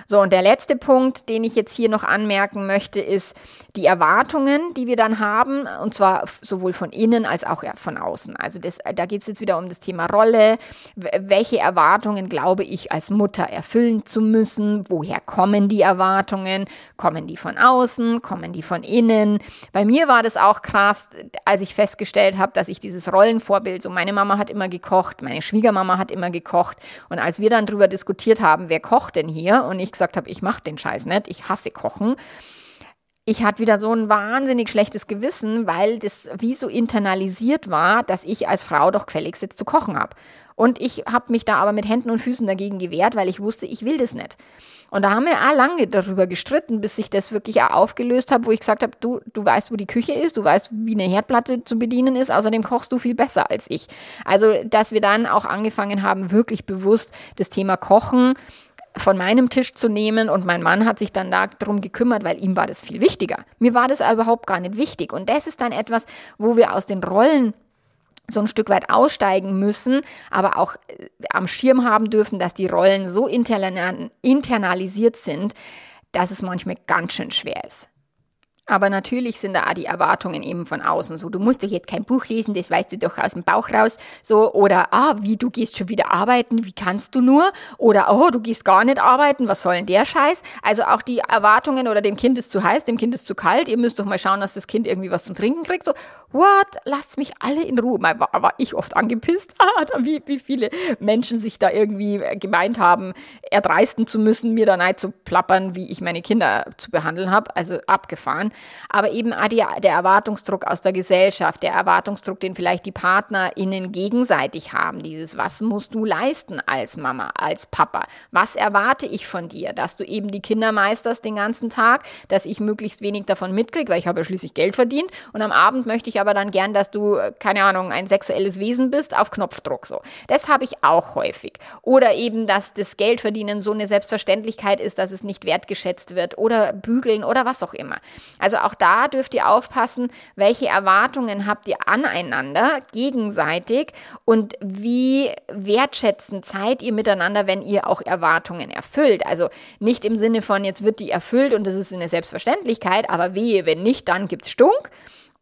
So, und der letzte Punkt, den ich jetzt hier noch anmerken möchte, ist die Erwartungen, die wir dann haben, und zwar sowohl von innen als auch von außen. Also das, da geht es jetzt wieder um das Thema Rolle. Welche Erwartungen glaube ich als Mutter erfüllen zu müssen? Woher kommen die Erwartungen? Kommen die von außen? Kommen die von innen? Bei mir war das auch krass, als ich festgestellt habe, dass ich dieses Rollenvorbild, so meine Mama hat immer gekocht, meine Schwiegermama hat immer gekocht und als wir dann darüber diskutiert haben, wer kocht denn hier und ich gesagt habe, ich mache den Scheiß nicht, ich hasse Kochen, ich hatte wieder so ein wahnsinnig schlechtes Gewissen, weil das wie so internalisiert war, dass ich als Frau doch gefälligst jetzt zu kochen habe. Und ich habe mich da aber mit Händen und Füßen dagegen gewehrt, weil ich wusste, ich will das nicht. Und da haben wir auch lange darüber gestritten, bis ich das wirklich auch aufgelöst habe, wo ich gesagt habe, du, du weißt, wo die Küche ist, du weißt, wie eine Herdplatte zu bedienen ist, außerdem kochst du viel besser als ich. Also, dass wir dann auch angefangen haben, wirklich bewusst das Thema Kochen von meinem Tisch zu nehmen und mein Mann hat sich dann darum gekümmert, weil ihm war das viel wichtiger. Mir war das überhaupt gar nicht wichtig und das ist dann etwas, wo wir aus den Rollen so ein Stück weit aussteigen müssen, aber auch äh, am Schirm haben dürfen, dass die Rollen so internalisiert sind, dass es manchmal ganz schön schwer ist. Aber natürlich sind da auch die Erwartungen eben von außen so. Du musst doch jetzt kein Buch lesen, das weißt du doch aus dem Bauch raus. So, oder, ah, wie, du gehst schon wieder arbeiten, wie kannst du nur? Oder, oh, du gehst gar nicht arbeiten, was soll denn der Scheiß? Also auch die Erwartungen oder dem Kind ist zu heiß, dem Kind ist zu kalt, ihr müsst doch mal schauen, dass das Kind irgendwie was zum Trinken kriegt. So, what? Lasst mich alle in Ruhe. Mal war, war ich oft angepisst, ah, wie, wie viele Menschen sich da irgendwie gemeint haben, erdreisten zu müssen, mir da nicht zu plappern, wie ich meine Kinder zu behandeln habe. Also abgefahren aber eben der Erwartungsdruck aus der Gesellschaft, der Erwartungsdruck, den vielleicht die PartnerInnen gegenseitig haben, dieses, was musst du leisten als Mama, als Papa? Was erwarte ich von dir? Dass du eben die Kinder meisterst den ganzen Tag, dass ich möglichst wenig davon mitkriege, weil ich habe ja schließlich Geld verdient und am Abend möchte ich aber dann gern, dass du, keine Ahnung, ein sexuelles Wesen bist, auf Knopfdruck so. Das habe ich auch häufig. Oder eben, dass das Geldverdienen so eine Selbstverständlichkeit ist, dass es nicht wertgeschätzt wird oder bügeln oder was auch immer. Also auch da dürft ihr aufpassen, welche Erwartungen habt ihr aneinander, gegenseitig und wie wertschätzend seid ihr miteinander, wenn ihr auch Erwartungen erfüllt. Also nicht im Sinne von, jetzt wird die erfüllt und das ist eine Selbstverständlichkeit, aber wehe, wenn nicht, dann gibt's Stunk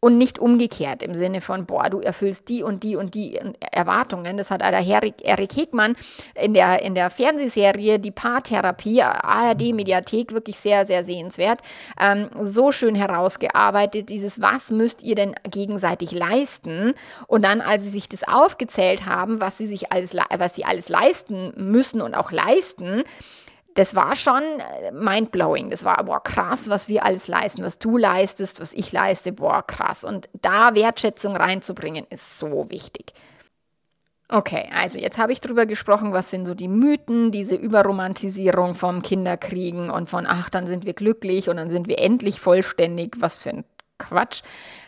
und nicht umgekehrt im Sinne von, boah, du erfüllst die und die und die Erwartungen. Das hat der Erik Hegmann in der, in der Fernsehserie Die Paartherapie, ARD Mediathek, wirklich sehr, sehr sehenswert, ähm, so schön herausgearbeitet, dieses, was müsst ihr denn gegenseitig leisten? Und dann, als sie sich das aufgezählt haben, was sie sich alles, was sie alles leisten müssen und auch leisten, das war schon äh, mindblowing. Das war, boah, krass, was wir alles leisten, was du leistest, was ich leiste, boah, krass. Und da Wertschätzung reinzubringen, ist so wichtig. Okay, also jetzt habe ich drüber gesprochen, was sind so die Mythen, diese Überromantisierung vom Kinderkriegen und von, ach, dann sind wir glücklich und dann sind wir endlich vollständig, was für ein Quatsch.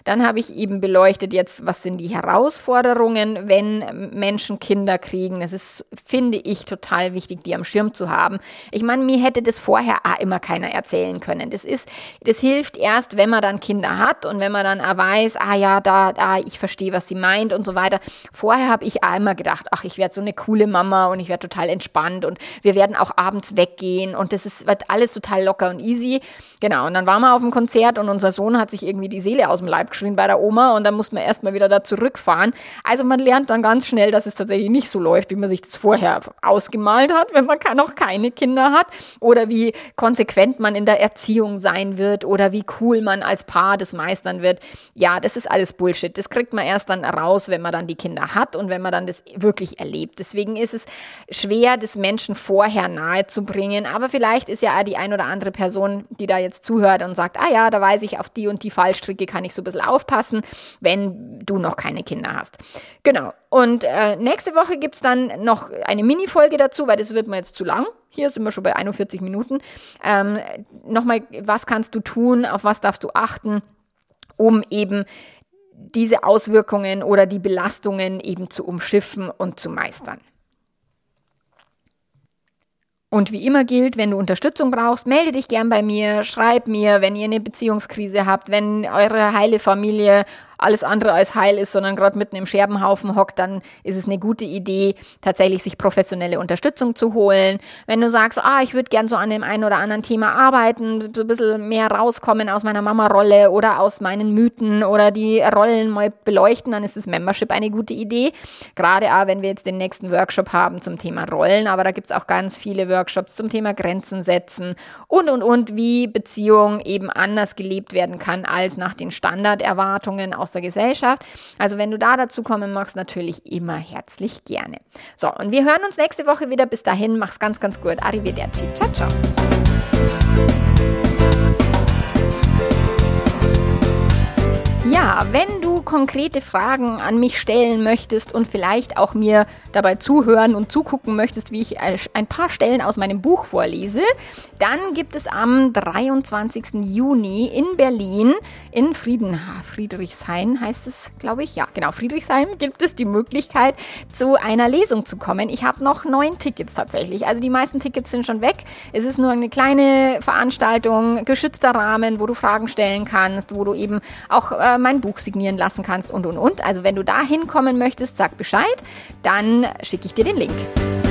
Dann habe ich eben beleuchtet jetzt, was sind die Herausforderungen, wenn Menschen Kinder kriegen. Das ist, finde ich, total wichtig, die am Schirm zu haben. Ich meine, mir hätte das vorher auch immer keiner erzählen können. Das ist, das hilft erst, wenn man dann Kinder hat und wenn man dann auch weiß, ah ja, da, da, ich verstehe, was sie meint und so weiter. Vorher habe ich auch immer gedacht, ach, ich werde so eine coole Mama und ich werde total entspannt und wir werden auch abends weggehen und das ist, wird alles total locker und easy. Genau. Und dann waren wir auf dem Konzert und unser Sohn hat sich irgendwie die Seele aus dem Leib geschrien bei der Oma und dann muss man erstmal wieder da zurückfahren. Also man lernt dann ganz schnell, dass es tatsächlich nicht so läuft, wie man sich das vorher ausgemalt hat, wenn man noch keine Kinder hat oder wie konsequent man in der Erziehung sein wird oder wie cool man als Paar das meistern wird. Ja, das ist alles Bullshit. Das kriegt man erst dann raus, wenn man dann die Kinder hat und wenn man dann das wirklich erlebt. Deswegen ist es schwer, das Menschen vorher nahe zu bringen. Aber vielleicht ist ja die ein oder andere Person, die da jetzt zuhört und sagt, ah ja, da weiß ich, auf die und die Fallstricke kann ich so ein bisschen aufpassen, wenn du noch keine Kinder hast. Genau. Und äh, nächste Woche gibt es dann noch eine Mini-Folge dazu, weil das wird mir jetzt zu lang. Hier sind wir schon bei 41 Minuten. Ähm, Nochmal, was kannst du tun? Auf was darfst du achten? um eben diese Auswirkungen oder die Belastungen eben zu umschiffen und zu meistern. Und wie immer gilt, wenn du Unterstützung brauchst, melde dich gern bei mir, schreib mir, wenn ihr eine Beziehungskrise habt, wenn eure heile Familie alles andere als heil ist, sondern gerade mitten im Scherbenhaufen hockt, dann ist es eine gute Idee, tatsächlich sich professionelle Unterstützung zu holen. Wenn du sagst, ah, ich würde gern so an dem einen oder anderen Thema arbeiten, so ein bisschen mehr rauskommen aus meiner Mama-Rolle oder aus meinen Mythen oder die Rollen mal beleuchten, dann ist das Membership eine gute Idee. Gerade auch, wenn wir jetzt den nächsten Workshop haben zum Thema Rollen, aber da gibt es auch ganz viele Workshops zum Thema Grenzen setzen und, und, und, wie Beziehung eben anders gelebt werden kann als nach den Standarderwartungen aus aus der Gesellschaft. Also wenn du da dazu kommen magst, natürlich immer herzlich gerne. So, und wir hören uns nächste Woche wieder. Bis dahin, mach's ganz, ganz gut. Arrivederci. Ciao, ciao. Ja, wenn du konkrete Fragen an mich stellen möchtest und vielleicht auch mir dabei zuhören und zugucken möchtest, wie ich ein paar Stellen aus meinem Buch vorlese, dann gibt es am 23. Juni in Berlin, in Frieden, Friedrichshain heißt es, glaube ich, ja, genau, Friedrichshain gibt es die Möglichkeit, zu einer Lesung zu kommen. Ich habe noch neun Tickets tatsächlich. Also die meisten Tickets sind schon weg. Es ist nur eine kleine Veranstaltung, geschützter Rahmen, wo du Fragen stellen kannst, wo du eben auch äh, mein Buch signieren lassen kannst und, und, und. Also wenn du da hinkommen möchtest, sag Bescheid, dann schicke ich dir den Link.